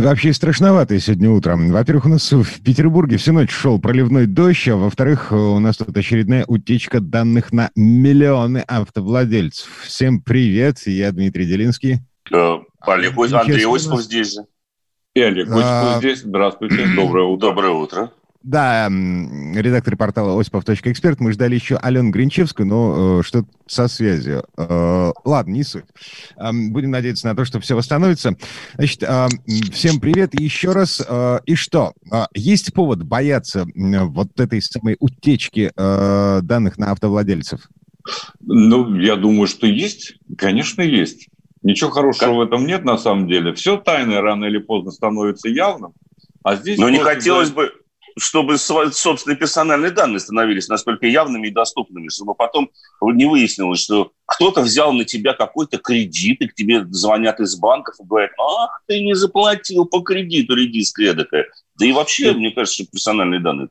Вообще страшновато сегодня утром. Во-первых, у нас в Петербурге всю ночь шел проливной дождь, а во-вторых, у нас тут очередная утечка данных на миллионы автовладельцев. Всем привет, я Дмитрий Делинский. Э, Олег, Андрей Осипов здесь же. И Олег Осипов а... здесь. Здравствуйте, доброе утро. Доброе утро. Да, редактор портала осипов.эксперт. Мы ждали еще Алену Гринчевскую, но э, что со связью. Э, ладно, не суть. Э, будем надеяться на то, что все восстановится. Значит, э, всем привет еще раз. Э, и что? Э, есть повод бояться э, вот этой самой утечки э, данных на автовладельцев? Ну, я думаю, что есть. Конечно, есть. Ничего хорошего как? в этом нет на самом деле. Все тайное рано или поздно становится явным. А здесь... Но не хотелось бы чтобы собственные персональные данные становились настолько явными и доступными, чтобы потом не выяснилось, что кто-то взял на тебя какой-то кредит, и к тебе звонят из банков и говорят, ах, ты не заплатил по кредиту, редиска эдакая. Да и вообще, мне кажется, что персональные данные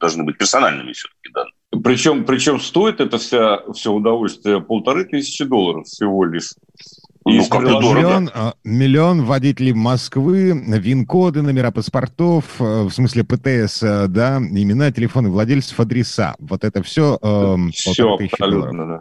должны быть персональными все-таки данными. Причем, причем стоит это вся, все удовольствие полторы тысячи долларов всего лишь. Ну, как миллион, а, миллион водителей Москвы, ВИН-коды, номера паспортов, э, в смысле ПТС, э, да, имена, телефоны владельцев, адреса. Вот это все. Э, все абсолютно, да.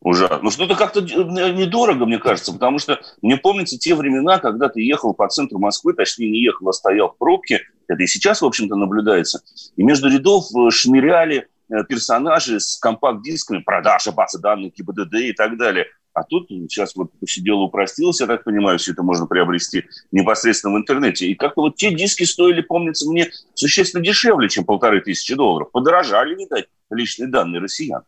Ужасно. Ну, что-то как-то недорого, мне кажется, потому что мне помнится те времена, когда ты ехал по центру Москвы, точнее, не ехал, а стоял в пробке, это и сейчас, в общем-то, наблюдается, и между рядов э, шмыряли персонажи с компакт-дисками, продажа базы данных ГИБДД и так далее. А тут сейчас вот все дело упростилось, я так понимаю, все это можно приобрести непосредственно в интернете. И как-то вот те диски стоили, помнится мне, существенно дешевле, чем полторы тысячи долларов. Подорожали, видать, личные данные россиян.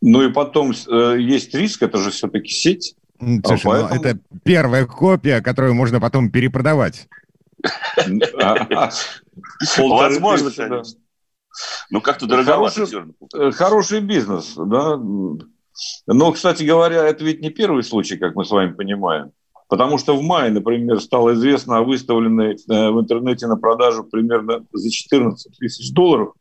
Ну и потом э, есть риск, это же все-таки сеть. Слушай, а поэтому... это первая копия, которую можно потом перепродавать. Возможно, конечно. Ну, как-то дороговато э, Хороший бизнес, да. Но, кстати говоря, это ведь не первый случай, как мы с вами понимаем. Потому что в мае, например, стало известно о выставленной э, в интернете на продажу примерно за 14 тысяч долларов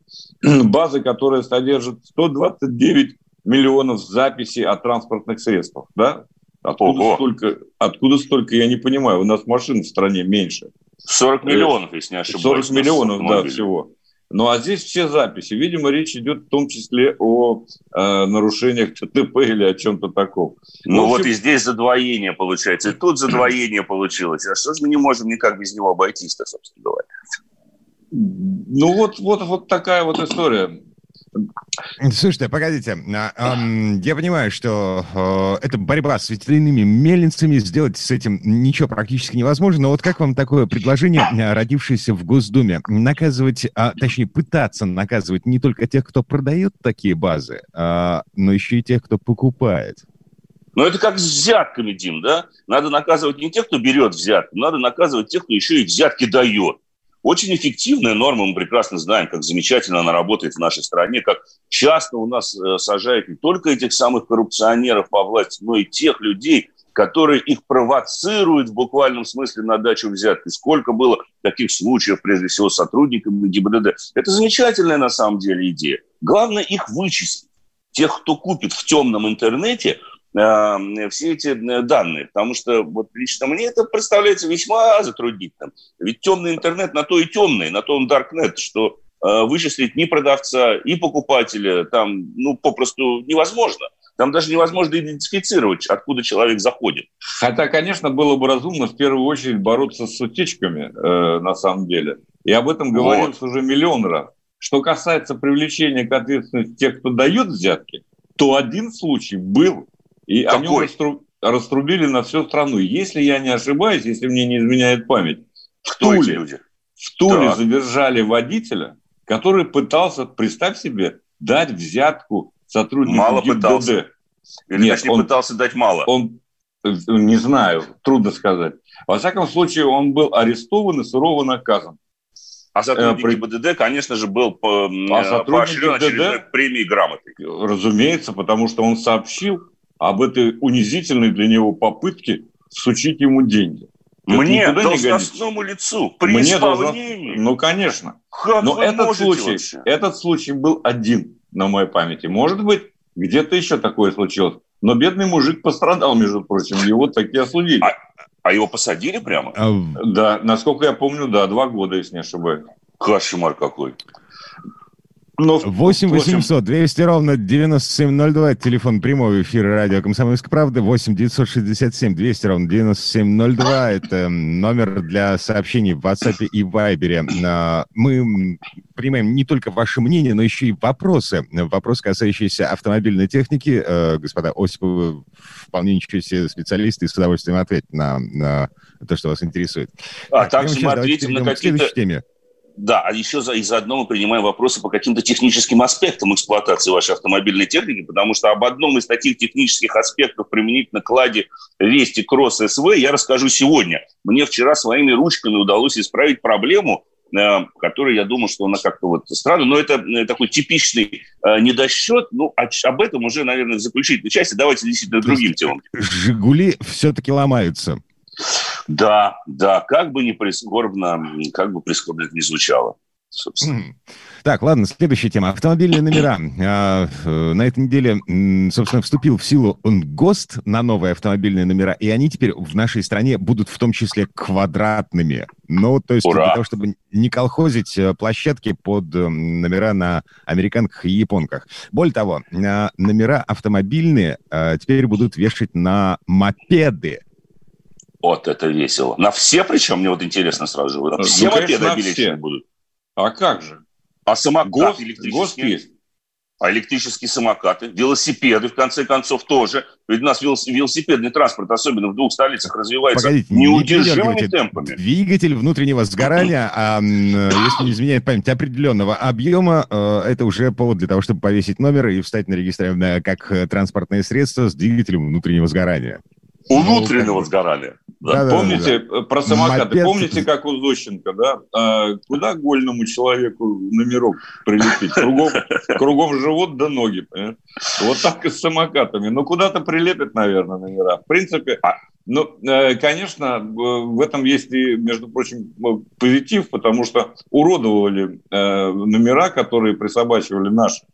базы, которая содержит 129 миллионов записей о транспортных средствах. Да? Откуда столько, откуда столько, я не понимаю. У нас машин в стране меньше. 40 миллионов, если не ошибаюсь. 40 миллионов, да, всего. Ну а здесь все записи. Видимо, речь идет в том числе о э, нарушениях ТТП или о чем-то таком. Ну, общем... вот и здесь задвоение получается, и тут задвоение получилось. А что же мы не можем никак без него обойтись-то, собственно говоря? Ну вот, вот, вот такая вот история. Слушайте, погодите. А, я понимаю, что э, это борьба с ветряными мельницами, сделать с этим ничего практически невозможно. Но вот как вам такое предложение, э, родившееся в Госдуме, наказывать, а, точнее пытаться наказывать не только тех, кто продает такие базы, а, но еще и тех, кто покупает? Но это как с взятками, Дим, да? Надо наказывать не тех, кто берет взятки, надо наказывать тех, кто еще и взятки дает. Очень эффективная норма, мы прекрасно знаем, как замечательно она работает в нашей стране, как часто у нас э, сажают не только этих самых коррупционеров по власти, но и тех людей, которые их провоцируют в буквальном смысле на дачу взятки. Сколько было таких случаев, прежде всего, сотрудниками ГИБДД. Это замечательная на самом деле идея. Главное их вычислить. Тех, кто купит в темном интернете – все эти э, данные, потому что вот лично мне это представляется весьма затруднительным. Ведь темный интернет на то и темный, на то он даркнет, что э, вычислить ни продавца, и покупателя там, ну, попросту невозможно. Там даже невозможно идентифицировать, откуда человек заходит. Хотя, конечно, было бы разумно в первую очередь бороться с утечками, э, на самом деле. И об этом говорилось вот. уже миллион раз. Что касается привлечения к ответственности тех, кто дает взятки, то один случай был, и Какой? они растру... раструбили на всю страну. Если я не ошибаюсь, если мне не изменяет память, в Туле, люди? В Туле так. задержали водителя, который пытался, представь себе, дать взятку сотруднику Мало ГИБДД. пытался. Или Нет, точнее, он, пытался дать мало. Он, не знаю, трудно сказать. Во всяком случае, он был арестован и сурово наказан. А сотрудник э, ГИБДД, конечно же, был по, а поощрен очередной премией грамотой. Разумеется, потому что он сообщил об этой унизительной для него попытке сучить ему деньги. Мне, должностному лицу, при Мне исполнении. Должно... Ну, конечно. Как Но этот случай, вообще? этот случай был один на моей памяти. Может быть, где-то еще такое случилось. Но бедный мужик пострадал, между прочим, его такие осудили. А, а его посадили прямо? А... Да, насколько я помню, да, два года, если не ошибаюсь. Кошмар какой. Но, 8 800 200 ровно 9702, телефон прямого эфира радио «Комсомольская правда», 8 967 200 ровно 9702, это номер для сообщений в WhatsApp и Viber. А, мы принимаем не только ваше мнение, но еще и вопросы. Вопросы, касающиеся автомобильной техники. Э, господа Осиповы, вполне ничего себе специалисты, и с удовольствием ответят на, на то, что вас интересует. А так, также мы ответим на какие-то... Да, а еще за, и заодно мы принимаем вопросы по каким-то техническим аспектам эксплуатации вашей автомобильной техники, потому что об одном из таких технических аспектов применительно к «Ладе Вести Кросс СВ» я расскажу сегодня. Мне вчера своими ручками удалось исправить проблему, э, которая, я думаю, что она как-то вот странная, но это э, такой типичный э, недосчет. Ну, об этом уже, наверное, в заключительной части. Давайте действительно другим темам. «Жигули» все-таки ломаются. Да, да, как бы не прискорбно, как бы прискорбно не звучало. Собственно. Так, ладно, следующая тема. Автомобильные номера. А, э, на этой неделе, собственно, вступил в силу ГОСТ на новые автомобильные номера, и они теперь в нашей стране будут в том числе квадратными. Ну, то есть Ура! для того, чтобы не колхозить э, площадки под э, номера на американках и японках. Более того, номера автомобильные теперь будут вешать на мопеды. Вот это весело. На все причем, мне вот интересно сразу же. На ну, все ну, мопеды обелечены будут. А как же? А самокат ГОСТ, электрический? Есть. А электрические самокаты, велосипеды, в конце концов, тоже. Ведь у нас велосипедный транспорт, особенно в двух столицах, развивается Погодите, неудержимыми не темпами. Двигатель внутреннего сгорания, а, если не изменяет память, определенного объема, э, это уже повод для того, чтобы повесить номер и встать на регистрированное как транспортное средство с двигателем внутреннего сгорания. Внутреннего сгорания. Да. Да, помните да, да. про самокаты? Мопед... Помните, как у Зощенко, да? А, куда гольному человеку номерок прилепить? Кругом, кругом живот да ноги. Понимаешь? Вот так и с самокатами. Ну, куда-то прилепят, наверное, номера. В принципе, а, ну, э, конечно, в этом есть и, между прочим, позитив, потому что уродовали э, номера, которые присобачивали наши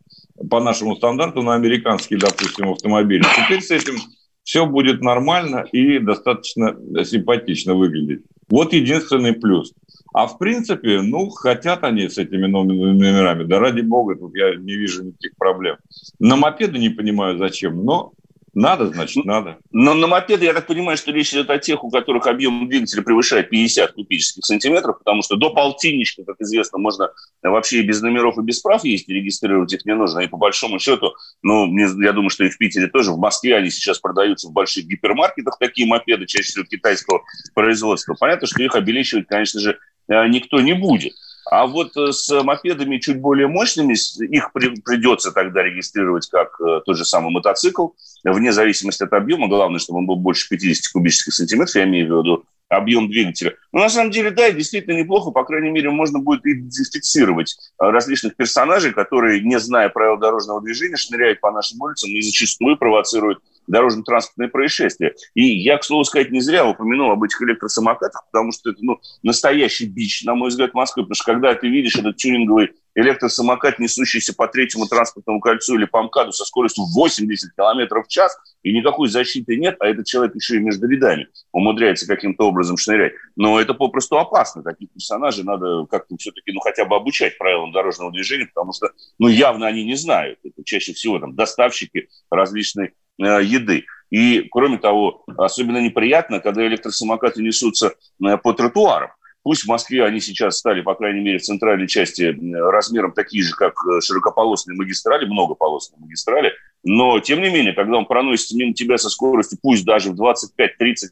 по нашему стандарту на американские, допустим, автомобили. Теперь с этим все будет нормально и достаточно симпатично выглядеть. Вот единственный плюс. А в принципе, ну, хотят они с этими номерами. Да ради бога, тут я не вижу никаких проблем. На мопеды не понимаю зачем, но надо, значит, надо. Но на мопеды, я так понимаю, что речь идет о тех, у которых объем двигателя превышает 50 кубических сантиметров, потому что до полтинничка, как известно, можно вообще и без номеров, и без прав ездить, регистрировать их не нужно. И по большому счету, ну, я думаю, что и в Питере тоже, в Москве они сейчас продаются в больших гипермаркетах, такие мопеды, чаще всего китайского производства. Понятно, что их обелечивать, конечно же, э, никто не будет. А вот э, с мопедами чуть более мощными, их при, придется тогда регистрировать как э, тот же самый мотоцикл, вне зависимости от объема. Главное, чтобы он был больше 50 кубических сантиметров, я имею в виду объем двигателя. Но на самом деле, да, действительно неплохо. По крайней мере, можно будет идентифицировать э, различных персонажей, которые, не зная правил дорожного движения, шныряют по нашим улицам и зачастую провоцируют дорожно-транспортные происшествия. И я, к слову сказать, не зря упомянул об этих электросамокатах, потому что это ну, настоящий бич, на мой взгляд, Москвы. Потому что когда ты видишь этот тюнинговый электросамокат, несущийся по третьему транспортному кольцу или по МКАДу со скоростью 80 км в час, и никакой защиты нет, а этот человек еще и между рядами умудряется каким-то образом шнырять. Но это попросту опасно. Таких персонажей надо как-то все-таки, ну, хотя бы обучать правилам дорожного движения, потому что, ну, явно они не знают. Это чаще всего там доставщики различной Э, еды. И, кроме того, особенно неприятно, когда электросамокаты несутся э, по тротуарам. Пусть в Москве они сейчас стали, по крайней мере, в центральной части размером такие же, как э, широкополосные магистрали, многополосные магистрали, но, тем не менее, когда он проносится мимо тебя со скоростью, пусть даже в 25-30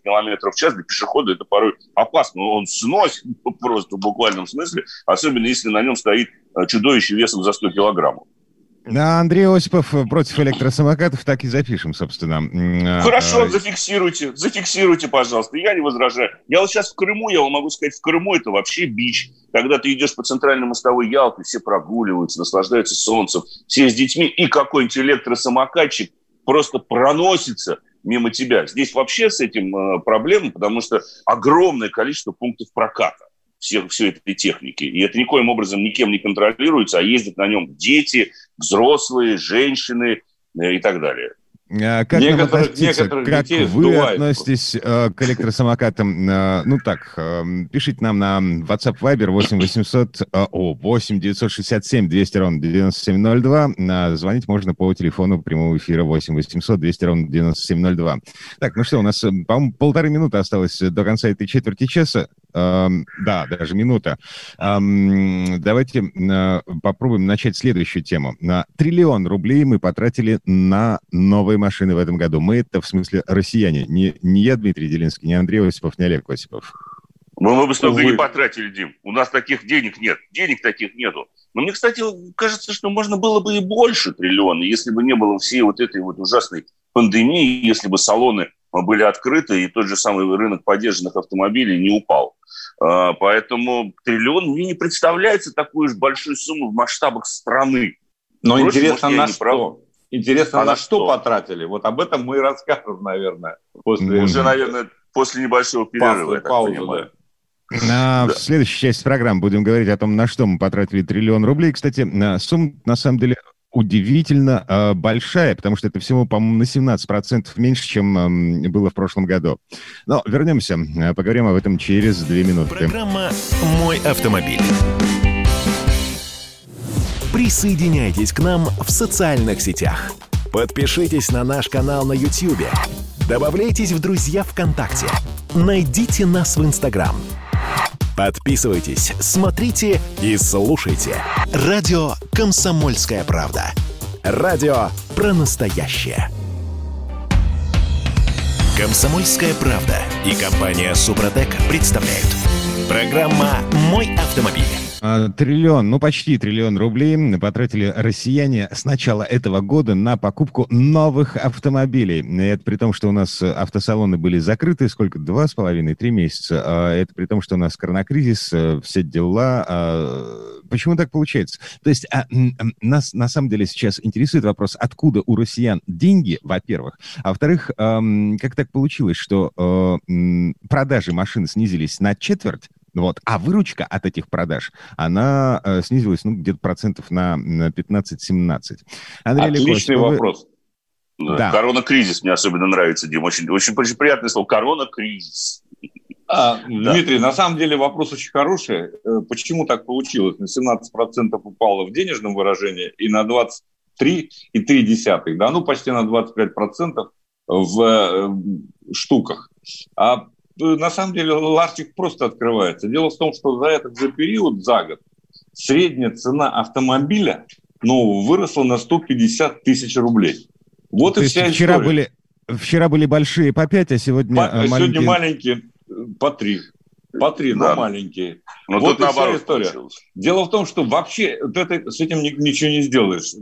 км в час, для пешехода это порой опасно. Он сносит просто в буквальном смысле, особенно если на нем стоит чудовище весом за 100 килограммов. А Андрей Осипов против электросамокатов так и запишем, собственно. А, Хорошо, а, зафиксируйте, зафиксируйте, пожалуйста. Я не возражаю. Я вот сейчас в Крыму, я вам могу сказать, в Крыму это вообще бич. Когда ты идешь по центральной мостовой Ялты, все прогуливаются, наслаждаются солнцем, все с детьми, и какой-нибудь электросамокатчик просто проносится мимо тебя. Здесь вообще с этим э, проблема, потому что огромное количество пунктов проката все, все этой техники. И это никоим образом никем не контролируется, а ездят на нем дети, взрослые, женщины э, и так далее. А как некоторых, некоторых как детей вы сдувает. относитесь э, к электросамокатам? Э, ну так, э, пишите нам на WhatsApp Viber 8 800, э, о, 8 967 200 ровно 9702. Э, звонить можно по телефону прямого эфира 8 800 200 ровно 9702. Так, ну что, у нас, э, по-моему, полторы минуты осталось до конца этой четверти часа. Эм, да, даже минута. Эм, давайте э, попробуем начать следующую тему. На триллион рублей мы потратили на новые машины в этом году. Мы это, в смысле, россияне. Не, не я, Дмитрий Делинский, не Андрей Осипов, не Олег Осипов. Мы, мы бы столько Увы. не потратили, Дим. У нас таких денег нет. Денег таких нету. Но мне, кстати, кажется, что можно было бы и больше триллиона, если бы не было всей вот этой вот ужасной пандемии, если бы салоны были открыты, и тот же самый рынок поддержанных автомобилей не упал. А, поэтому триллион мне не представляется такой уж большой суммой в масштабах страны. Но Впрочем, интересно, может, на что? Прав. Интересно, а на, что, потратили? Вот об этом мы и расскажем, наверное. После... Уже, наверное, после небольшого перерыва, паузы, Да. На, да. В следующей части программы будем говорить о том, на что мы потратили триллион рублей. Кстати, сумма на самом деле удивительно э, большая, потому что это всего, по-моему, на 17% меньше, чем э, было в прошлом году. Но вернемся, э, поговорим об этом через две минуты. Программа «Мой автомобиль». Присоединяйтесь к нам в социальных сетях. Подпишитесь на наш канал на YouTube. Добавляйтесь в друзья ВКонтакте. Найдите нас в Инстаграм – Подписывайтесь, смотрите и слушайте. Радио «Комсомольская правда». Радио про настоящее. «Комсомольская правда» и компания «Супротек» представляют. Программа «Мой автомобиль». А, триллион, ну почти триллион рублей потратили россияне с начала этого года на покупку новых автомобилей. Это при том, что у нас автосалоны были закрыты, сколько, два с половиной, три месяца. А это при том, что у нас коронакризис, э, все дела. А, почему так получается? То есть нас на самом деле сейчас интересует вопрос, откуда у россиян деньги, во-первых, а во-вторых, как так получилось, что э, продажи машин снизились на четверть, вот. А выручка от этих продаж, она э, снизилась ну, где-то процентов на, на 15-17. Андрей Отличный Легков, вопрос. Вы... Да. Корона-кризис мне особенно нравится, Дим. Очень, очень, очень приятное слово. Корона-кризис. А, да. Дмитрий, на самом деле вопрос очень хороший. Э, почему так получилось? На 17% упало в денежном выражении и на 23,3%, да, ну почти на 25% в э, штуках. А на самом деле ларчик просто открывается. Дело в том, что за этот же период, за год, средняя цена автомобиля ну, выросла на 150 тысяч рублей. Вот То и вся вчера история. Были, вчера были большие по 5, а сегодня по, маленькие... Сегодня маленькие по 3. По 3, да. но маленькие. Но вот и вся история. Получилось. Дело в том, что вообще вот это, с этим ничего не сделаешь.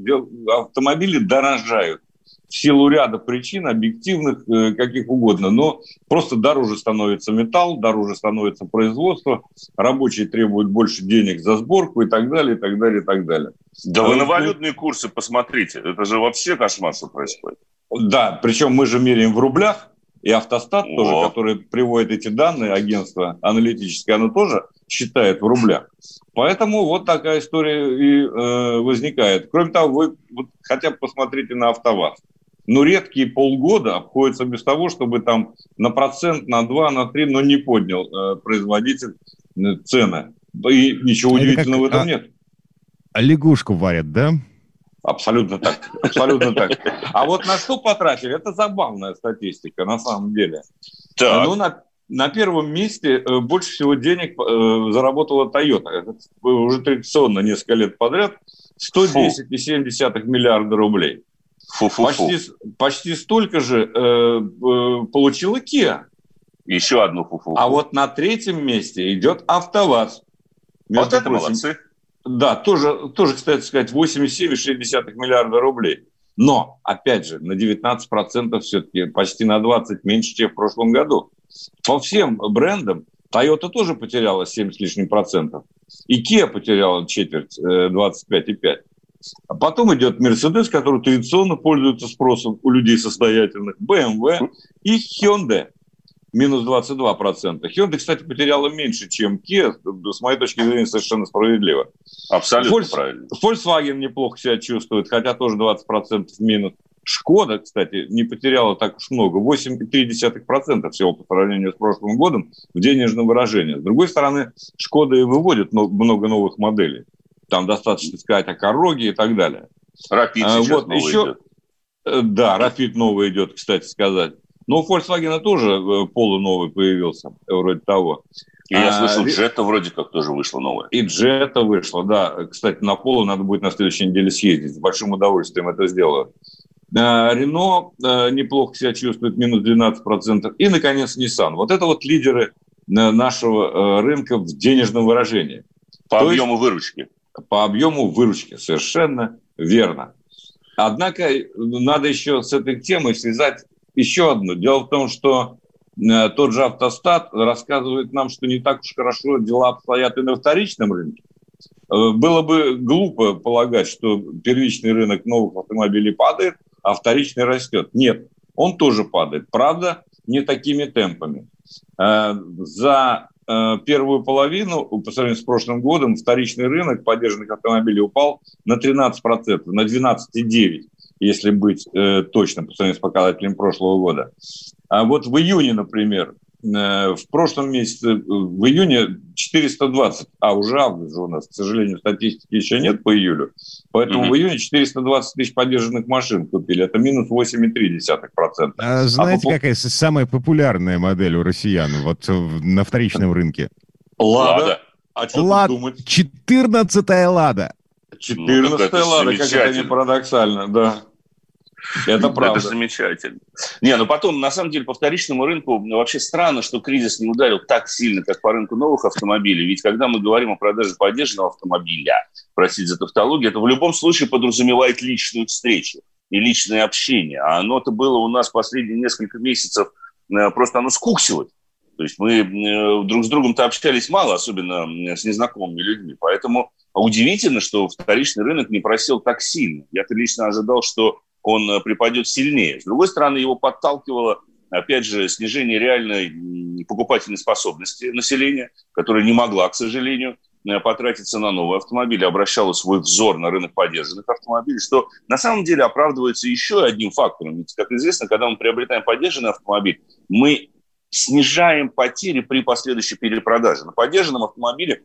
Автомобили дорожают в силу ряда причин, объективных, э, каких угодно, но просто дороже становится металл, дороже становится производство, рабочие требуют больше денег за сборку и так далее, и так далее, и так далее. Да вы на валютные курсы посмотрите, это же вообще кошмар, что происходит. Да, причем мы же меряем в рублях, и Автостат О. тоже, который приводит эти данные, агентство аналитическое, оно тоже считает в рублях. Поэтому вот такая история и э, возникает. Кроме того, вы вот, хотя бы посмотрите на АвтоВАЗ но редкие полгода обходятся без того, чтобы там на процент, на два, на три, но не поднял э, производитель э, цены. И ничего Это удивительного как, в этом а, нет. А лягушку варят, да? Абсолютно так. Абсолютно так. А вот на что потратили? Это забавная статистика на самом деле. Так. Ну, на, на первом месте э, больше всего денег э, заработала Toyota. Это уже традиционно несколько лет подряд. 110,7 миллиарда рублей. Фу-фу-фу. Почти, почти столько же э, э, получила Kia. Еще одну фу-фу. А вот на третьем месте идет АвтоВАЗ. вот это прочим, молодцы. Да, тоже, тоже, кстати сказать, 87,6 миллиарда рублей. Но, опять же, на 19% все-таки почти на 20 меньше, чем в прошлом году. По всем брендам Toyota тоже потеряла 7 с лишним процентов. И Kia потеряла четверть, 25,5. А потом идет Mercedes, который традиционно пользуется спросом у людей состоятельных, BMW и Hyundai минус 22%. Hyundai, кстати, потеряла меньше, чем Kia, с моей точки зрения, совершенно справедливо. Абсолютно Volks... правильно. Volkswagen неплохо себя чувствует, хотя тоже 20% минус. Шкода, кстати, не потеряла так уж много, 8,3% всего по сравнению с прошлым годом в денежном выражении. С другой стороны, Шкода и выводит много новых моделей. Там достаточно сказать о Короге и так далее. Рапид а, вот, еще, идет. Э, да, Рапид новый идет, кстати сказать. Но у Volkswagen тоже э, полуновый появился, вроде того. И я а, слышал, Джета вроде как тоже вышла новая. И Джета вышла, да. Кстати, на полу надо будет на следующей неделе съездить. С большим удовольствием это сделаю. А, Рено а, неплохо себя чувствует, минус 12%. И, наконец, Nissan. Вот это вот лидеры нашего рынка в денежном выражении. По То объему есть, выручки. По объему выручки, совершенно верно. Однако надо еще с этой темой связать еще одно. Дело в том, что э, тот же автостат рассказывает нам, что не так уж хорошо дела обстоят и на вторичном рынке. Э, было бы глупо полагать, что первичный рынок новых автомобилей падает, а вторичный растет. Нет, он тоже падает. Правда, не такими темпами. Э, за первую половину, по сравнению с прошлым годом, вторичный рынок поддержанных автомобилей упал на 13%, на 12,9% если быть э, точным по сравнению с показателем прошлого года. А вот в июне, например, э, в прошлом месяце, в июне 420, а уже август же у нас, к сожалению, статистики еще нет по июлю, поэтому mm-hmm. в июне 420 тысяч поддержанных машин купили, это минус 8,3%. А знаете, а по... какая самая популярная модель у россиян вот на вторичном рынке? Лада. А что Лад... думать? 14-я Лада. 14-я ну, Лада, как это не парадоксально, да. Это правда. Это замечательно. Не, ну потом, на самом деле, по вторичному рынку ну, вообще странно, что кризис не ударил так сильно, как по рынку новых автомобилей. Ведь когда мы говорим о продаже поддержанного автомобиля, простите за тавтологию, это в любом случае подразумевает личную встречу и личное общение. А оно-то было у нас последние несколько месяцев, э, просто оно скуксилось. То есть мы э, друг с другом-то общались мало, особенно с незнакомыми людьми. Поэтому удивительно, что вторичный рынок не просел так сильно. Я-то лично ожидал, что он э, припадет сильнее. С другой стороны, его подталкивало, опять же, снижение реальной покупательной способности населения, которая не могла, к сожалению, э, потратиться на новые автомобили, обращала свой взор на рынок поддержанных автомобилей, что на самом деле оправдывается еще одним фактором. Ведь, как известно, когда мы приобретаем поддержанный автомобиль, мы снижаем потери при последующей перепродаже. На поддержанном автомобиле,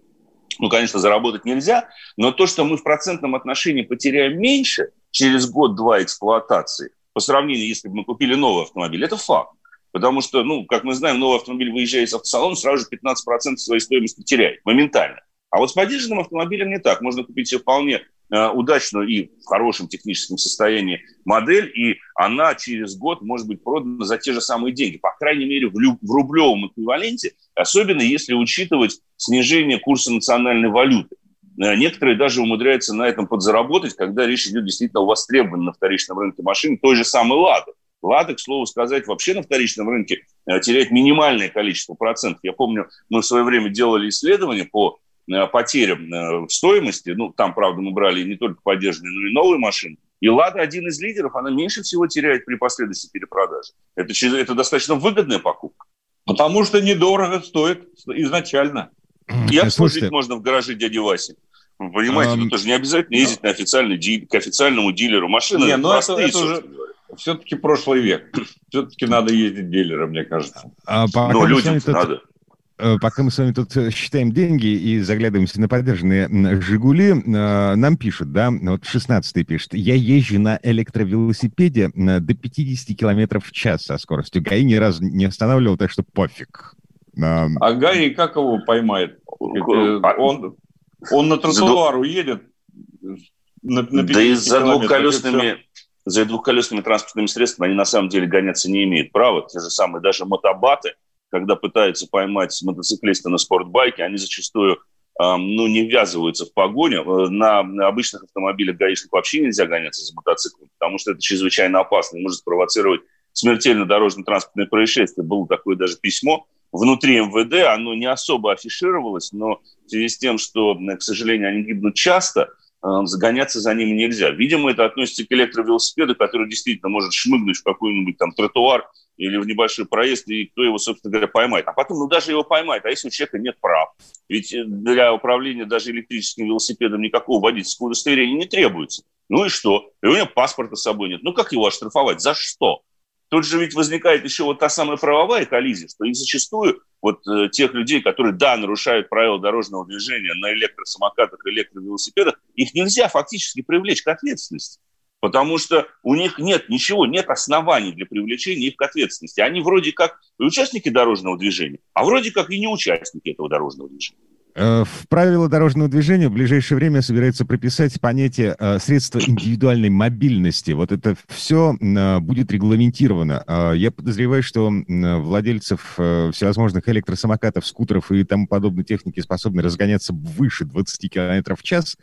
ну, конечно, заработать нельзя, но то, что мы в процентном отношении потеряем меньше – через год-два эксплуатации по сравнению, если бы мы купили новый автомобиль. Это факт. Потому что, ну, как мы знаем, новый автомобиль, выезжая из автосалона, сразу же 15% своей стоимости теряет моментально. А вот с поддержанным автомобилем не так. Можно купить себе вполне э, удачную и в хорошем техническом состоянии модель, и она через год может быть продана за те же самые деньги. По крайней мере, в, в рублевом эквиваленте, особенно если учитывать снижение курса национальной валюты. Э, некоторые даже умудряются на этом подзаработать, когда речь идет действительно о востребованной на вторичном рынке машин, той же самой «Лады». «Лада», к слову сказать, вообще на вторичном рынке э, теряет минимальное количество процентов. Я помню, мы в свое время делали исследование по э, потерям стоимости. Ну, там, правда, мы брали не только поддержанные, но и новые машины. И «Лада» один из лидеров, она меньше всего теряет при последующей перепродаже. Это, это достаточно выгодная покупка. Потому что недорого стоит изначально. И обслужить можно в гараже дяди Васи. Вы понимаете, а, ну, тоже не обязательно ездить на официальный к официальному дилеру. Машины не, ну это, это уже все-таки прошлый век. Все-таки надо ездить дилером, мне кажется. А, ну, людям тут, надо. Э, пока мы с вами тут э, считаем деньги и заглядываемся на поддержанные «Жигули», э, нам пишут, да, вот 16-й пишет, я езжу на электровелосипеде до 50 километров в час со скоростью. ГАИ ни разу не останавливал, так что пофиг. А Гаи как его поймает? А он, он на тротуар уедет. На, на да и за двухколесными, за двухколесными транспортными средствами они на самом деле гоняться не имеют права. Те же самые даже мотобаты, когда пытаются поймать мотоциклиста на спортбайке, они зачастую ну, не ввязываются в погоню. На обычных автомобилях гаишник вообще нельзя гоняться за мотоциклом, потому что это чрезвычайно опасно и может спровоцировать смертельно дорожно-транспортное происшествие. Было такое даже письмо внутри МВД, оно не особо афишировалось, но в связи с тем, что, к сожалению, они гибнут часто, загоняться за ними нельзя. Видимо, это относится к электровелосипеду, который действительно может шмыгнуть в какой-нибудь там тротуар или в небольшой проезд, и кто его, собственно говоря, поймает. А потом, ну, даже его поймает, а если у человека нет прав? Ведь э, для управления даже электрическим велосипедом никакого водительского удостоверения не требуется. Ну и что? И у него паспорта с собой нет. Ну, как его оштрафовать? За что? Тут же ведь возникает еще вот та самая правовая коллизия, что и зачастую вот э, тех людей, которые, да, нарушают правила дорожного движения на электросамокатах, электровелосипедах, их нельзя фактически привлечь к ответственности. Потому что у них нет ничего, нет оснований для привлечения их к ответственности. Они вроде как и участники дорожного движения, а вроде как и не участники этого дорожного движения. Э, в правила дорожного движения в ближайшее время собирается прописать понятие э, средства индивидуальной мобильности. Вот это все э, будет регламентировано. Я подозреваю, что владельцев всевозможных электросамокатов, скутеров и тому подобной техники способны разгоняться выше 20 км в час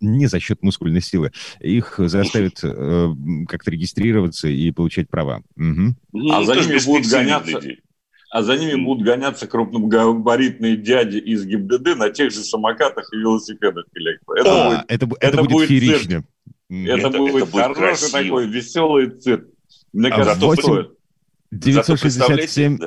не за счет мускульной силы. Их заставят как-то регистрироваться и получать права. Угу. А за ними будут гоняться... Людей а за ними будут гоняться крупногабаритные дяди из ГИБДД на тех же самокатах и велосипедах электро. Это, да, будет, это, это, это будет, феерично. Это, это будет это хороший красиво. такой веселый цирк. Мне а кажется, 8... стоит. 967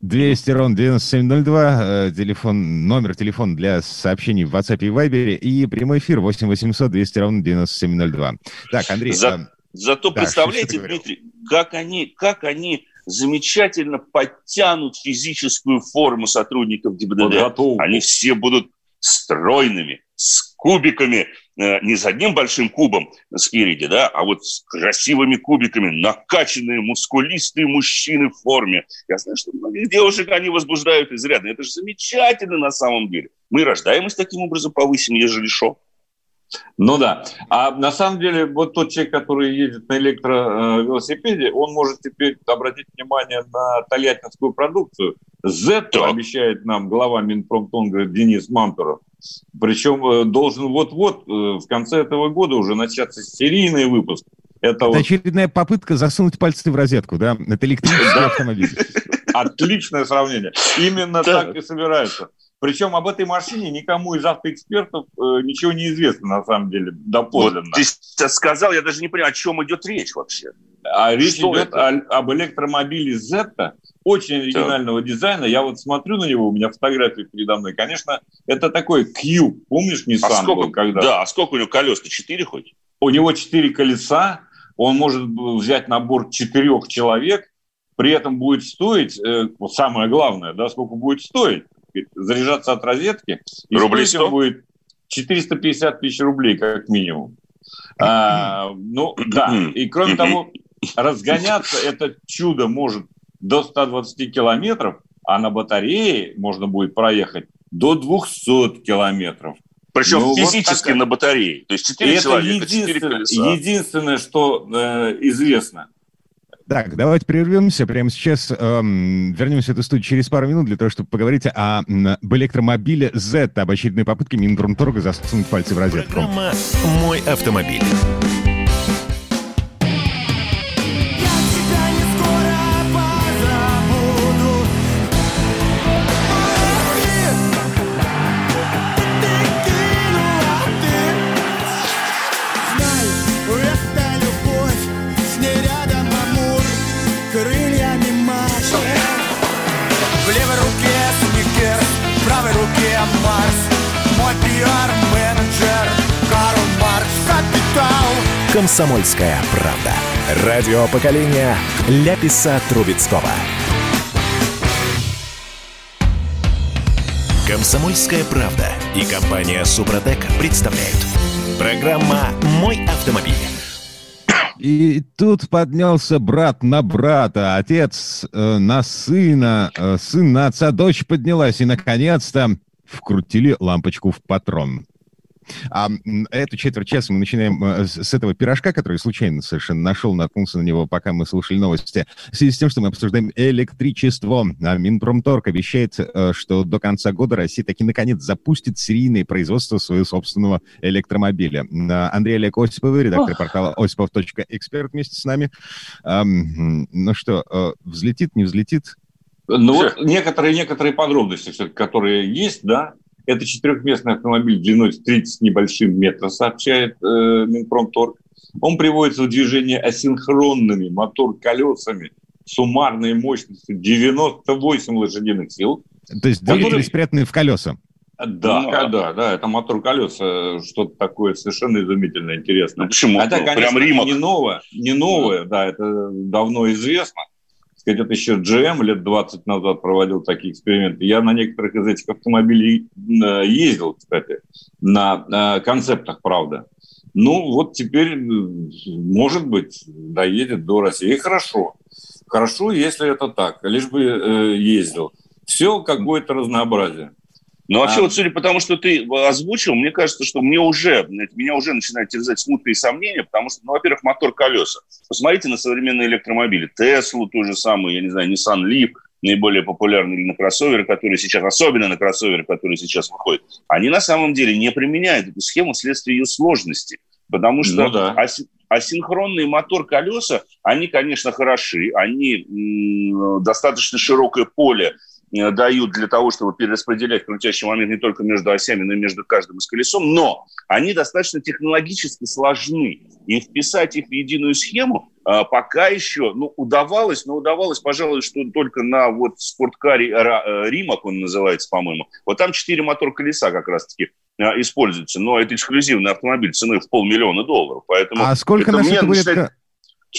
200 рон 9702, телефон, номер телефона для сообщений в WhatsApp и Viber, и прямой эфир 8 800 200 ровно 9702. Так, Андрей... За, а... Зато да, представляете, Дмитрий, как они, как они замечательно подтянут физическую форму сотрудников ГИБДД. Подготовку. Они все будут стройными, с кубиками, э, не с одним большим кубом спереди, да, а вот с красивыми кубиками, накачанные, мускулистые мужчины в форме. Я знаю, что многих девушек они возбуждают изрядно. Это же замечательно на самом деле. Мы рождаемость таким образом повысим, ежели шо. Ну да. А на самом деле, вот тот человек, который едет на электровелосипеде, он может теперь обратить внимание на тольяттинскую продукцию. Z обещает нам глава Минпромтонга Денис Мантуров. Причем э, должен вот-вот э, в конце этого года уже начаться серийный выпуск. Это, Это вот... очередная попытка засунуть пальцы в розетку, да? Это электрический автомобиль. Отличное сравнение. Именно так и собирается. Причем об этой машине никому из автоэкспертов э, ничего не известно, на самом деле, доподлинно. Вот ты сейчас сказал, я даже не понимаю, о чем идет речь вообще. А речь Что идет о, об электромобиле Zeta, очень оригинального да. дизайна. Я вот смотрю на него, у меня фотографии передо мной. Конечно, это такой Q, помнишь, Nissan а сколько, был когда? Да, а сколько у него колес? Четыре хоть? У него четыре колеса, он может взять на борт четырех человек, при этом будет стоить, э, вот самое главное, да, сколько будет стоить заряжаться от розетки. И Рублей 100? будет 450 тысяч рублей как минимум. А, ну, да. И кроме того, разгоняться это чудо может до 120 километров, а на батарее можно будет проехать до 200 километров. Причем ну, физически вот на батарее. То есть 4 человека, 4 колеса. Единственное, что э, известно – так, давайте прервемся. Прямо сейчас эм, вернемся в эту студию через пару минут для того, чтобы поговорить о, об электромобиле Z, об очередной попытке Минпромторга засунуть пальцы в розетку. Программа «Мой автомобиль». «Комсомольская правда». Радио поколения Ляписа Трубецкого. «Комсомольская правда» и компания «Супротек» представляют. Программа «Мой автомобиль». И тут поднялся брат на брата, отец э, на сына, э, сын на отца, дочь поднялась, и, наконец-то, вкрутили лампочку в патрон. А эту четверть часа мы начинаем э, с этого пирожка, который случайно совершенно нашел, наткнулся на него, пока мы слушали новости. В связи с тем, что мы обсуждаем электричество. А Минпромторг обещает, э, что до конца года Россия таки наконец запустит серийное производство своего собственного электромобиля. Андрей Олег Осиповый, редактор портала осипов.эксперт вместе с нами. Ну что, э, взлетит, не взлетит? Ну вот некоторые, некоторые подробности, которые есть, да, это четырехместный автомобиль длиной 30 с небольшим метра, сообщает э, Минпромторг. Он приводится в движение асинхронными мотор-колесами суммарной мощностью 98 лошадиных сил. То есть двигатели которые... спрятаны в колеса? Да, ну, да, да, это мотор колеса, что-то такое совершенно изумительно интересное. Ну, почему? Это, конечно, Прям Римок. не новое, не новое, да. да, это давно известно сказать, это еще GM лет 20 назад проводил такие эксперименты. Я на некоторых из этих автомобилей э, ездил, кстати, на э, концептах, правда. Ну, вот теперь, может быть, доедет до России. И хорошо. Хорошо, если это так, лишь бы э, ездил. Все какое-то разнообразие. Но ну, вообще, а... вот судя по тому, что ты озвучил, мне кажется, что мне уже, меня уже начинают терзать смутные сомнения, потому что, ну, во-первых, мотор колеса. Посмотрите на современные электромобили. Теслу, ту же самую, я не знаю, Nissan Leaf, наиболее популярные на кроссоверы, которые сейчас, особенно на кроссоверы, которые сейчас выходят, они на самом деле не применяют эту схему вследствие ее сложности. Потому что ну, да. асинхронный мотор колеса, они, конечно, хороши, они м- достаточно широкое поле Э, дают для того, чтобы перераспределять крутящий момент не только между осями, но и между каждым из колесом, но они достаточно технологически сложны. И вписать их в единую схему а, пока еще ну, удавалось, но удавалось, пожалуй, что только на вот спорткаре э, Римак он называется, по-моему. Вот там четыре мотор колеса как раз-таки используются, но это эксклюзивный автомобиль ценой в полмиллиона долларов. Поэтому а сколько наша табуретка?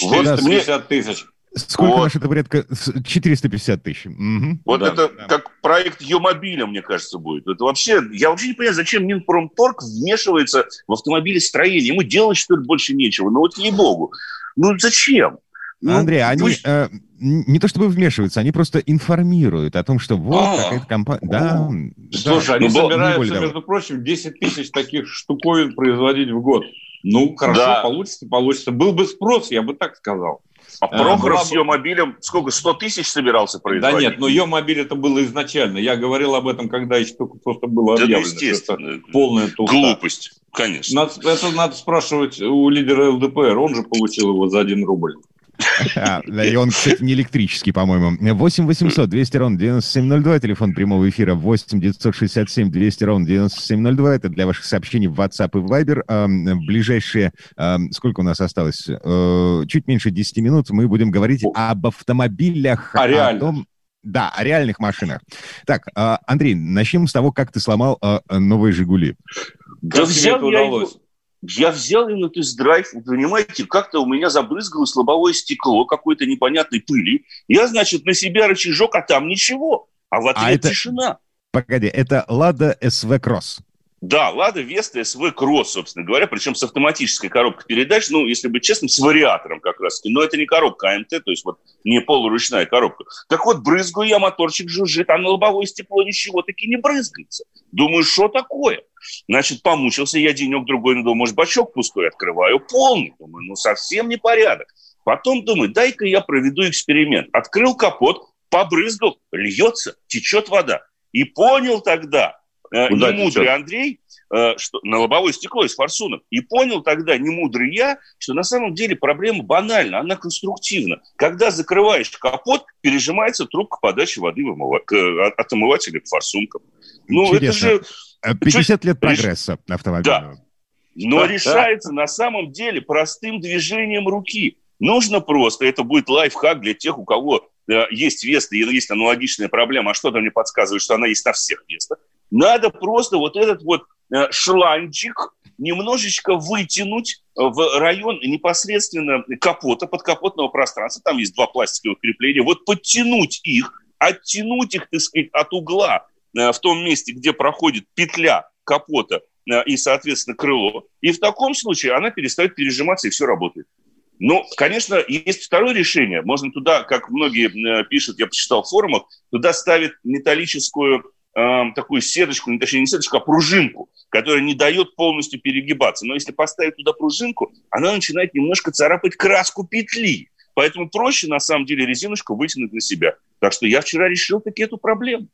Вот 450 тысяч. Сколько вот. наш это порядка 450 тысяч. Угу. Вот да, это да. как проект Е-мобиля, мне кажется, будет. Это вообще, я вообще не понимаю, зачем Минпромторг вмешивается в автомобилестроение. Ему делать, что ли, больше нечего. Ну вот ей-богу. Ну зачем? Ну, Андрей, они пусть... э, не то чтобы вмешиваются, они просто информируют о том, что вот а, какая-то компания... Да, Слушай, да, они ну, собираются, между прочим, 10 тысяч таких штуковин производить в год. Ну, хорошо, да. получится, получится. Был бы спрос, я бы так сказал. А Прохоров была... с ее мобилем сколько, 100 тысяч собирался производить? Да нет, но ее мобиль это было изначально. Я говорил об этом, когда еще только просто было объявлено. Да, естественно. Полная туфта. Глупость, конечно. Надо, это надо спрашивать у лидера ЛДПР. Он же получил его за один рубль. А, да, и он, кстати, не электрический, по-моему. 8 800 200 ровно 9702, телефон прямого эфира 8 967 200 ровно 9702. Это для ваших сообщений в WhatsApp и Viber. А, ближайшие, а, сколько у нас осталось? А, чуть меньше 10 минут мы будем говорить об автомобилях. О, о том, да, о реальных машинах. Так, Андрей, начнем с того, как ты сломал новые «Жигули». Да взял я его, я взял именно тест-драйв, вы понимаете, как-то у меня забрызгалось лобовое стекло какой-то непонятной пыли. Я, значит, на себя рычажок, а там ничего. А в ответ а это... тишина. Погоди, это Лада СВ Кросс. Да, Лада Веста СВ Кросс, собственно говоря, причем с автоматической коробкой передач, ну, если быть честным, с вариатором как раз. Но это не коробка АМТ, то есть вот не полуручная коробка. Так вот, брызгаю я, моторчик жужжит, а на лобовое стекло ничего таки не брызгается. Думаю, что такое? Значит, помучился я денек-другой, ну, думаю, может, бачок пустой открываю, полный. Думаю, ну, совсем непорядок. Потом думаю, дай-ка я проведу эксперимент. Открыл капот, побрызгал, льется, течет вода. И понял тогда, э, Куда не мудрый Андрей, э, что, на лобовое стекло из форсунок. И понял тогда, не мудрый я, что на самом деле проблема банальна, она конструктивна. Когда закрываешь капот, пережимается трубка подачи воды в омыва... к, э, от омывателя к форсункам. Ну, Интересно. это же 50 лет прогресса автомобильного. Да. Но да, решается да. на самом деле простым движением руки. Нужно просто, это будет лайфхак для тех, у кого э, есть Веста, и есть аналогичная проблема, а что-то мне подсказывает, что она есть на всех Вестах. Надо просто вот этот вот э, шланчик немножечко вытянуть в район непосредственно капота, подкапотного пространства, там есть два пластиковых крепления, вот подтянуть их, оттянуть их, так сказать, от угла Э, в том месте, где проходит петля капота э, и, соответственно, крыло. И в таком случае она перестает пережиматься, и все работает. Ну, конечно, есть второе решение. Можно туда, как многие пишут, я почитал в форумах, туда ставят металлическую э, такую сеточку, не точнее не сеточку, а пружинку, которая не дает полностью перегибаться. Но если поставить туда пружинку, она начинает немножко царапать краску петли. Поэтому проще, на самом деле, резиночку вытянуть на себя. Так что я вчера решил таки эту проблему.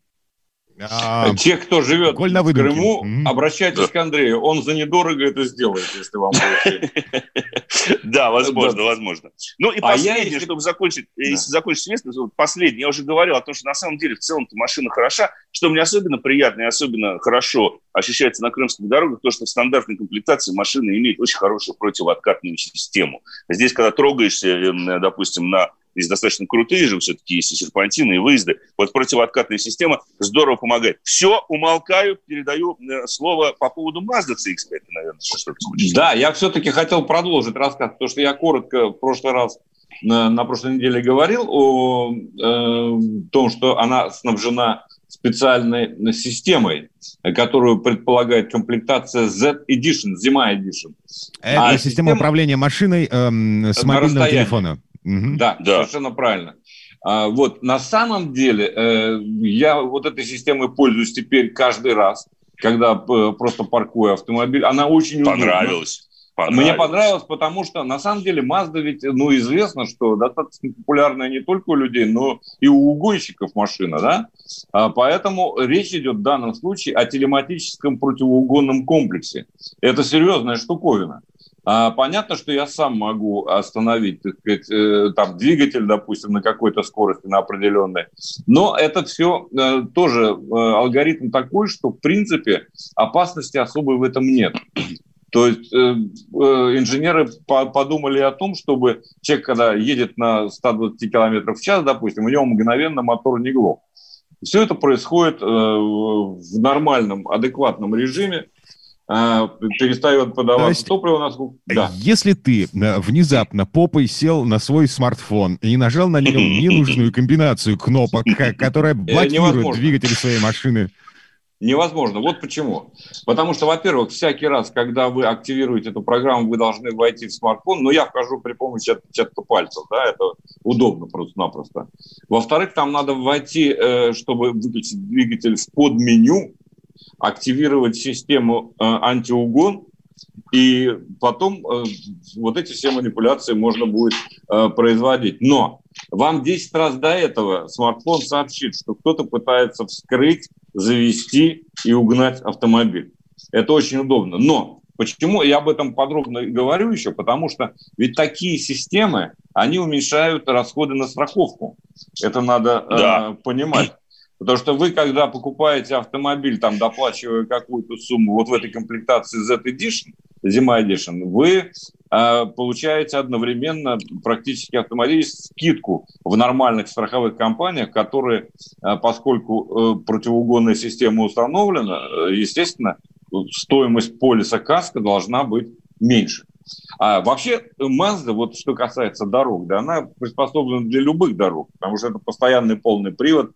А, Те, кто живет в Крыму, mm-hmm. обращайтесь да. к Андрею. Он за недорого это сделает, если вам будет. Да, возможно, возможно. Ну и а последнее, чтобы закончить, если закончить местность, последнее, я уже говорил о том, что на самом деле в целом-то машина хороша. Что мне особенно приятно и особенно хорошо ощущается на крымских дорогах, то, что в стандартной комплектации машина имеет очень хорошую противооткатную систему. Здесь, когда трогаешься, эм, допустим, на Здесь достаточно крутые же все-таки есть и серпантины, и выезды. Вот противооткатная система здорово помогает. Все, умолкаю, передаю э, слово по поводу Mazda CX-5, наверное, что-то Да, я все-таки хотел продолжить рассказ, потому что я коротко в прошлый раз на, на прошлой неделе говорил о э, том, что она снабжена специальной системой, которую предполагает комплектация Z Edition, Зима Edition. Это а система, система управления машиной эм, с мобильного телефона. Угу. Да, да, совершенно правильно. А, вот на самом деле э, я вот этой системой пользуюсь теперь каждый раз, когда э, просто паркую автомобиль. Она очень понравилась. Понравилось. Мне понравилось, потому что на самом деле Mazda ведь, ну, известно, что достаточно популярная не только у людей, но и у угонщиков машина, да? А, поэтому речь идет в данном случае о телематическом противоугонном комплексе. Это серьезная штуковина. А, понятно, что я сам могу остановить так сказать, э, там, двигатель, допустим, на какой-то скорости, на определенной. Но это все э, тоже э, алгоритм такой, что, в принципе, опасности особой в этом нет. То есть инженеры подумали о том, чтобы человек, когда едет на 120 км в час, допустим, у него мгновенно мотор не глох. Все это происходит в нормальном, адекватном режиме. А, перестает подаваться есть, топливо. Насколько... Да. Если ты э, внезапно попой сел на свой смартфон и нажал на нем ненужную комбинацию кнопок, которая блокирует двигатель своей машины, Невозможно. Вот почему. Потому что, во-первых, всякий раз, когда вы активируете эту программу, вы должны войти в смартфон, но я вхожу при помощи отпечатка пальцев, да, это удобно просто-напросто. Во-вторых, там надо войти, э, чтобы выключить двигатель в подменю, активировать систему э, антиугон, и потом э, вот эти все манипуляции можно будет э, производить. Но вам 10 раз до этого смартфон сообщит, что кто-то пытается вскрыть, завести и угнать автомобиль. Это очень удобно. Но почему я об этом подробно говорю еще? Потому что ведь такие системы, они уменьшают расходы на страховку. Это надо да. э, понимать. Потому что вы, когда покупаете автомобиль, там, доплачивая какую-то сумму, вот в этой комплектации Z Edition, Зима Edition, вы э, получаете одновременно практически автоматически скидку в нормальных страховых компаниях, которые, э, поскольку э, противоугонная система установлена, э, естественно, стоимость полиса каска должна быть меньше. А вообще Mazda, вот что касается дорог, да, она приспособлена для любых дорог, потому что это постоянный полный привод,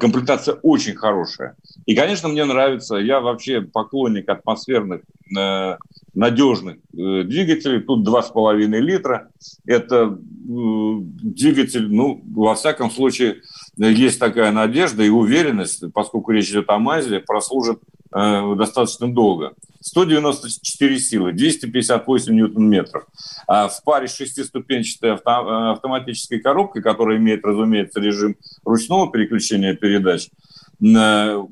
комплектация очень хорошая. И, конечно, мне нравится, я вообще поклонник атмосферных э, надежных э, двигателей. Тут 2,5 литра. Это э, двигатель, ну, во всяком случае, есть такая надежда и уверенность, поскольку речь идет о МАЗе, прослужит э, достаточно долго. 194 силы, 258 ньютон-метров. А в паре шестиступенчатой авто, автоматической коробкой, которая имеет, разумеется, режим ручного переключения передач, э,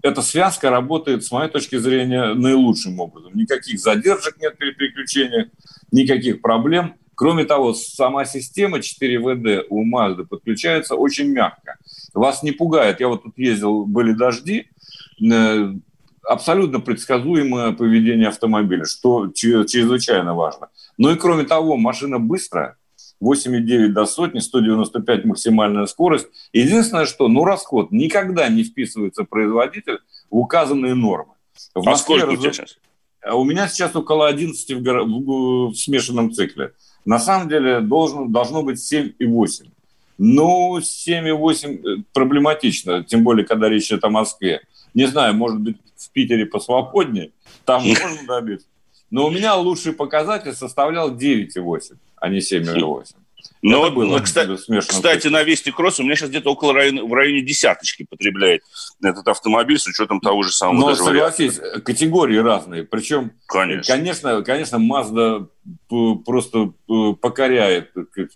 эта связка работает, с моей точки зрения, наилучшим образом. Никаких задержек нет при переключениях, никаких проблем. Кроме того, сама система 4WD у Mazda подключается очень мягко. Вас не пугает. Я вот тут ездил, были дожди, э, абсолютно предсказуемое поведение автомобиля, что чрезвычайно важно. Ну и кроме того, машина быстрая, 8,9 до сотни, 195 максимальная скорость. Единственное, что, ну, расход никогда не вписывается производитель в указанные нормы. В а сколько раз... у тебя сейчас? У меня сейчас около 11 в, гор... в, в смешанном цикле. На самом деле должен, должно быть 7,8. Ну, 7,8 проблематично, тем более, когда речь идет о Москве. Не знаю, может быть, в Питере посвободнее, там можно добиться. Но у меня лучший показатель составлял 9,8, а не 7,8. Но, это было, кстати, смешно. кстати, на Вести Кросс у меня сейчас где-то около района, в районе десяточки потребляет этот автомобиль с учетом того же самого. Но согласись, варианта. категории разные. Причем, конечно, конечно, конечно Mazda просто э, покоряет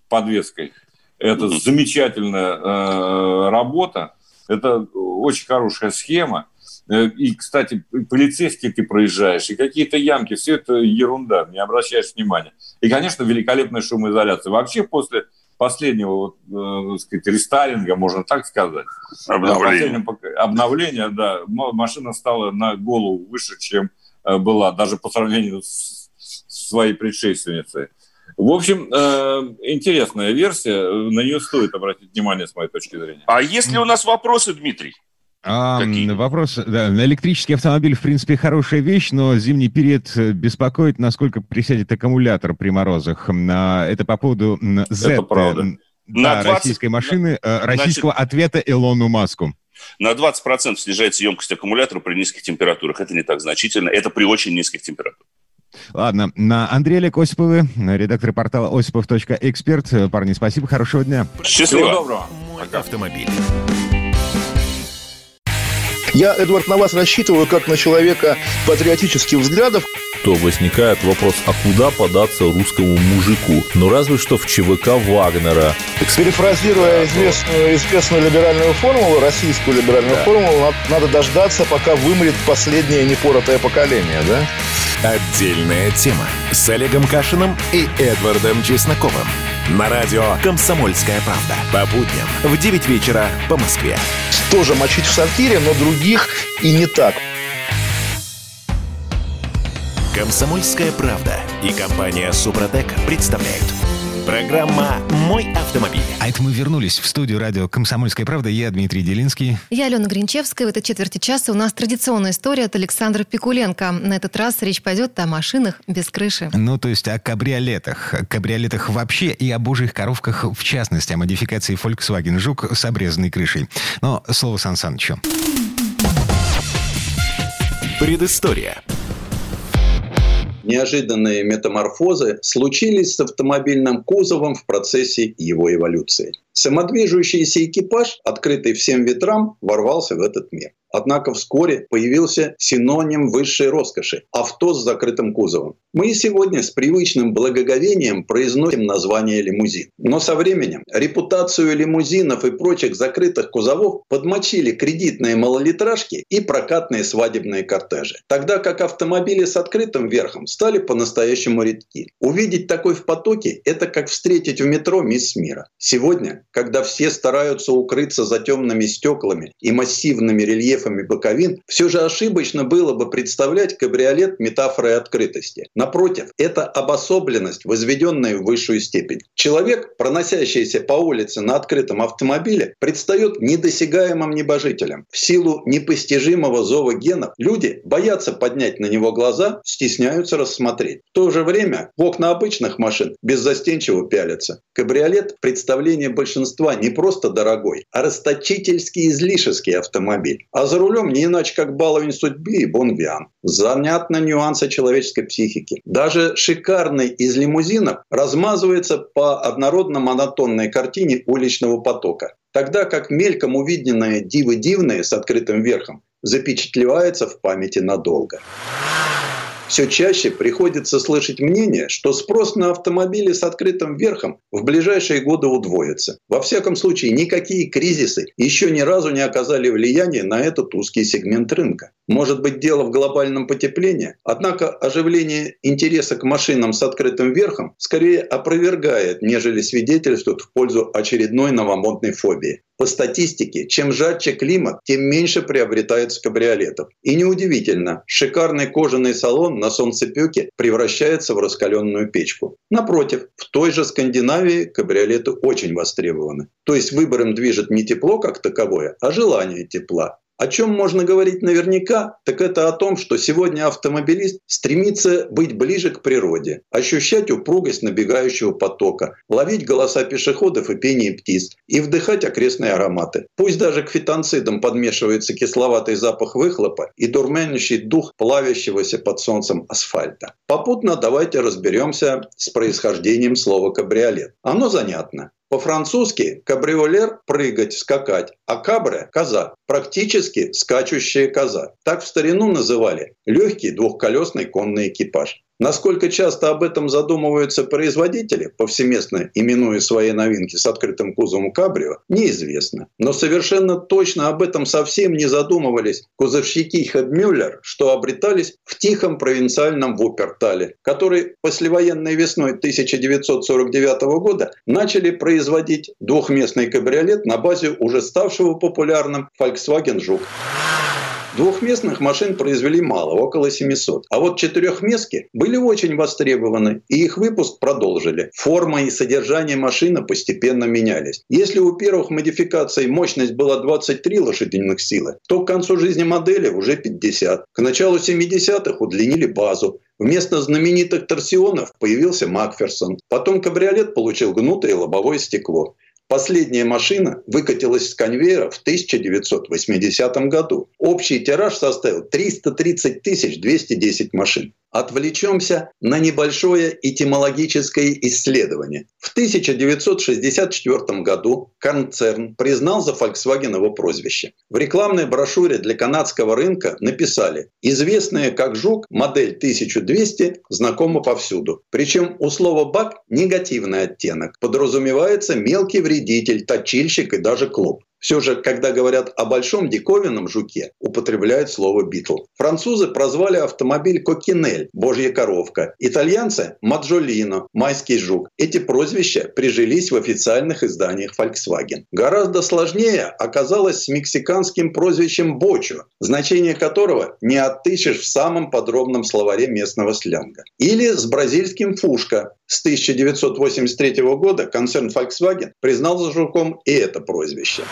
подвеской. Это mm-hmm. замечательная э, работа. Это очень хорошая схема. Э, и, кстати, полицейские ты проезжаешь, и какие-то ямки, все это ерунда, не обращаешь внимания. И, конечно, великолепная шумоизоляция. Вообще после последнего вот, э, сказать, рестайлинга, можно так сказать, обновления, обновления, да, машина стала на голову выше, чем э, была, даже по сравнению с, своей предшественницей. В общем, э, интересная версия, на нее стоит обратить внимание с моей точки зрения. А есть ли у нас вопросы, Дмитрий? А, вопрос, да, электрический автомобиль, в принципе, хорошая вещь, но зимний период э, беспокоит, насколько присядет аккумулятор при морозах. А, это по поводу Z, это правда. Да, 20... российской машины, э, российского Значит, ответа Илону Маску. На 20% снижается емкость аккумулятора при низких температурах. Это не так значительно, это при очень низких температурах. Ладно, на Андрей Олег Осиповы, редактор портала осипов.эксперт. Парни, спасибо, хорошего дня. Счастливо. Всего доброго. Мой автомобиль. Я, Эдвард, на вас рассчитываю как на человека патриотических взглядов. То возникает вопрос, а куда податься русскому мужику? Ну, разве что в ЧВК Вагнера. Перефразируя известную, известную либеральную формулу, российскую либеральную да. формулу, надо дождаться, пока вымрет последнее непоротое поколение, да? Отдельная тема с Олегом Кашиным и Эдвардом Чесноковым. На радио «Комсомольская правда». По будням в 9 вечера по Москве. Тоже мочить в сортире, но других и не так. «Комсомольская правда» и компания «Супротек» представляют – Программа «Мой автомобиль». А это мы вернулись в студию радио «Комсомольская правда». Я Дмитрий Делинский. Я Алена Гринчевская. В этой четверти часа у нас традиционная история от Александра Пикуленко. На этот раз речь пойдет о машинах без крыши. Ну, то есть о кабриолетах. О кабриолетах вообще и о божьих коровках в частности. О модификации Volkswagen Жук с обрезанной крышей. Но слово Сан Санычу. Предыстория неожиданные метаморфозы случились с автомобильным кузовом в процессе его эволюции. Самодвижущийся экипаж, открытый всем ветрам, ворвался в этот мир. Однако вскоре появился синоним высшей роскоши – авто с закрытым кузовом. Мы и сегодня с привычным благоговением произносим название лимузин. Но со временем репутацию лимузинов и прочих закрытых кузовов подмочили кредитные малолитражки и прокатные свадебные кортежи. Тогда как автомобили с открытым верхом стали по-настоящему редки. Увидеть такой в потоке – это как встретить в метро мисс мира. Сегодня, когда все стараются укрыться за темными стеклами и массивными рельефами рельефами боковин, все же ошибочно было бы представлять кабриолет метафорой открытости. Напротив, это обособленность, возведенная в высшую степень. Человек, проносящийся по улице на открытом автомобиле, предстает недосягаемым небожителем. В силу непостижимого зова генов люди боятся поднять на него глаза, стесняются рассмотреть. В то же время в окна обычных машин беззастенчиво пялятся. Кабриолет – представление большинства не просто дорогой, а расточительский излишеский автомобиль. А за рулем не иначе, как баловень судьбы и бонвиан. Занятны нюансы человеческой психики. Даже шикарный из лимузинов размазывается по однородно-монотонной картине уличного потока. Тогда как мельком увиденное дивы дивное с открытым верхом запечатлевается в памяти надолго все чаще приходится слышать мнение, что спрос на автомобили с открытым верхом в ближайшие годы удвоится. Во всяком случае, никакие кризисы еще ни разу не оказали влияния на этот узкий сегмент рынка. Может быть, дело в глобальном потеплении? Однако оживление интереса к машинам с открытым верхом скорее опровергает, нежели свидетельствует в пользу очередной новомодной фобии. По статистике, чем жарче климат, тем меньше приобретается кабриолетов. И неудивительно, шикарный кожаный салон на солнцепеке превращается в раскаленную печку. Напротив, в той же Скандинавии кабриолеты очень востребованы. То есть выбором движет не тепло как таковое, а желание тепла. О чем можно говорить наверняка, так это о том, что сегодня автомобилист стремится быть ближе к природе, ощущать упругость набегающего потока, ловить голоса пешеходов и пение птиц и вдыхать окрестные ароматы. Пусть даже к фитонцидам подмешивается кисловатый запах выхлопа и дурманящий дух плавящегося под солнцем асфальта. Попутно давайте разберемся с происхождением слова «кабриолет». Оно занятно. По-французски кабриолер – прыгать, скакать, а кабре – коза, практически скачущая коза. Так в старину называли легкий двухколесный конный экипаж. Насколько часто об этом задумываются производители, повсеместно именуя свои новинки с открытым кузовом кабрио, неизвестно. Но совершенно точно об этом совсем не задумывались кузовщики Хедмюллер, что обретались в тихом провинциальном Вупертале, который послевоенной весной 1949 года начали производить двухместный кабриолет на базе уже ставшего популярным Volkswagen Жук. Двухместных машин произвели мало, около 700. А вот четырехместки были очень востребованы, и их выпуск продолжили. Форма и содержание машины постепенно менялись. Если у первых модификаций мощность была 23 лошадиных силы, то к концу жизни модели уже 50. К началу 70-х удлинили базу. Вместо знаменитых торсионов появился Макферсон. Потом кабриолет получил гнутое лобовое стекло. Последняя машина выкатилась с конвейера в 1980 году. Общий тираж составил 330 210 машин. Отвлечемся на небольшое этимологическое исследование. В 1964 году концерн признал за Volkswagen его прозвище. В рекламной брошюре для канадского рынка написали «Известная как «Жук» модель 1200 знакома повсюду». Причем у слова «бак» негативный оттенок. Подразумевается мелкий вредитель, точильщик и даже клуб. Все же, когда говорят о большом диковинном жуке, употребляют слово «битл». Французы прозвали автомобиль «Кокинель» – «Божья коровка». Итальянцы – «Маджолино» – «Майский жук». Эти прозвища прижились в официальных изданиях Volkswagen. Гораздо сложнее оказалось с мексиканским прозвищем «Бочо», значение которого не отыщешь в самом подробном словаре местного сленга. Или с бразильским «Фушка». С 1983 года концерн Volkswagen признал за жуком и это прозвище.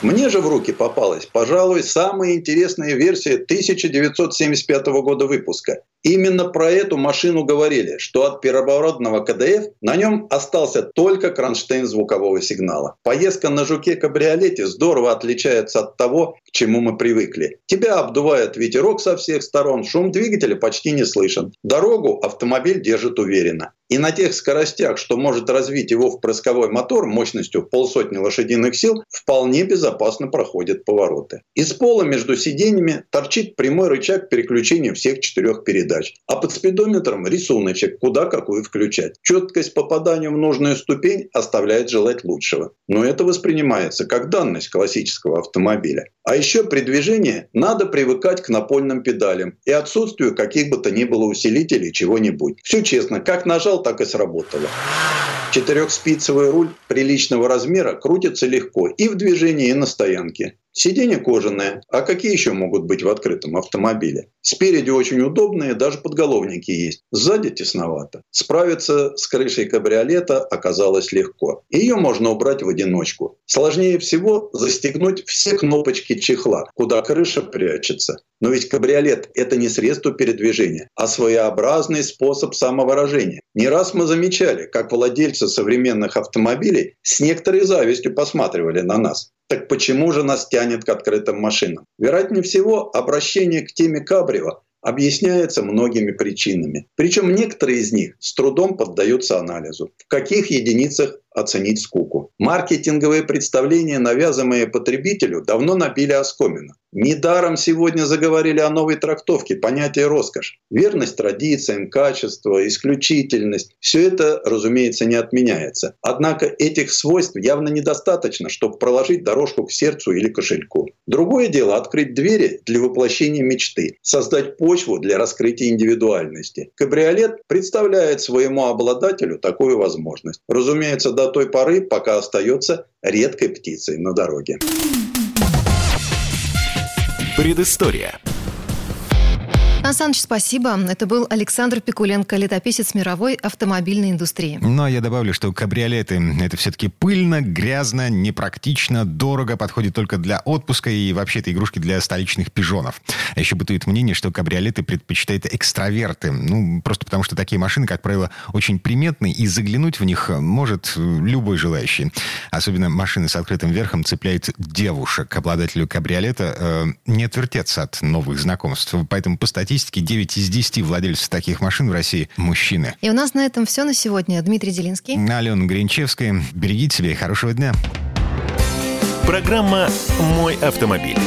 Мне же в руки попалась, пожалуй, самая интересная версия 1975 года выпуска. Именно про эту машину говорили, что от первородного КДФ на нем остался только кронштейн звукового сигнала. Поездка на жуке-кабриолете здорово отличается от того, к чему мы привыкли. Тебя обдувает ветерок со всех сторон, шум двигателя почти не слышен. Дорогу автомобиль держит уверенно. И на тех скоростях, что может развить его в прысковой мотор мощностью полсотни лошадиных сил, вполне безопасно проходят повороты. Из пола между сиденьями торчит прямой рычаг переключения всех четырех передач. А под спидометром рисуночек, куда какую включать. Четкость попадания в нужную ступень оставляет желать лучшего. Но это воспринимается как данность классического автомобиля. А еще при движении надо привыкать к напольным педалям и отсутствию каких бы то ни было усилителей чего-нибудь. Все честно, как нажал, так и сработало. Четырехспицевый руль приличного размера крутится легко и в движении, и на стоянке. Сиденье кожаное, а какие еще могут быть в открытом автомобиле? Спереди очень удобные, даже подголовники есть. Сзади тесновато. Справиться с крышей кабриолета оказалось легко. Ее можно убрать в одиночку. Сложнее всего застегнуть все кнопочки чехла, куда крыша прячется. Но ведь кабриолет – это не средство передвижения, а своеобразный способ самовыражения. Не раз мы замечали, как владельцы современных автомобилей с некоторой завистью посматривали на нас. Так почему же нас тянет к открытым машинам? Вероятнее всего, обращение к теме Кабрио объясняется многими причинами. Причем некоторые из них с трудом поддаются анализу. В каких единицах оценить скуку? Маркетинговые представления, навязанные потребителю, давно набили оскомину. Недаром сегодня заговорили о новой трактовке понятия роскошь. Верность традициям, качество, исключительность – все это, разумеется, не отменяется. Однако этих свойств явно недостаточно, чтобы проложить дорожку к сердцу или кошельку. Другое дело – открыть двери для воплощения мечты, создать почву для раскрытия индивидуальности. Кабриолет представляет своему обладателю такую возможность. Разумеется, до той поры, пока остается редкой птицей на дороге. Предыстория. Сан спасибо. Это был Александр Пикуленко, летописец мировой автомобильной индустрии. Но я добавлю, что кабриолеты – это все-таки пыльно, грязно, непрактично, дорого, подходит только для отпуска и вообще это игрушки для столичных пижонов. А еще бытует мнение, что кабриолеты предпочитают экстраверты. Ну, просто потому что такие машины, как правило, очень приметные, и заглянуть в них может любой желающий. Особенно машины с открытым верхом цепляют девушек. Обладателю кабриолета э, не отвертеться от новых знакомств. Поэтому по статистике статистике 9 из 10 владельцев таких машин в России – мужчины. И у нас на этом все на сегодня. Дмитрий Делинский. Алена Гринчевская. Берегите себя и хорошего дня. Программа «Мой автомобиль».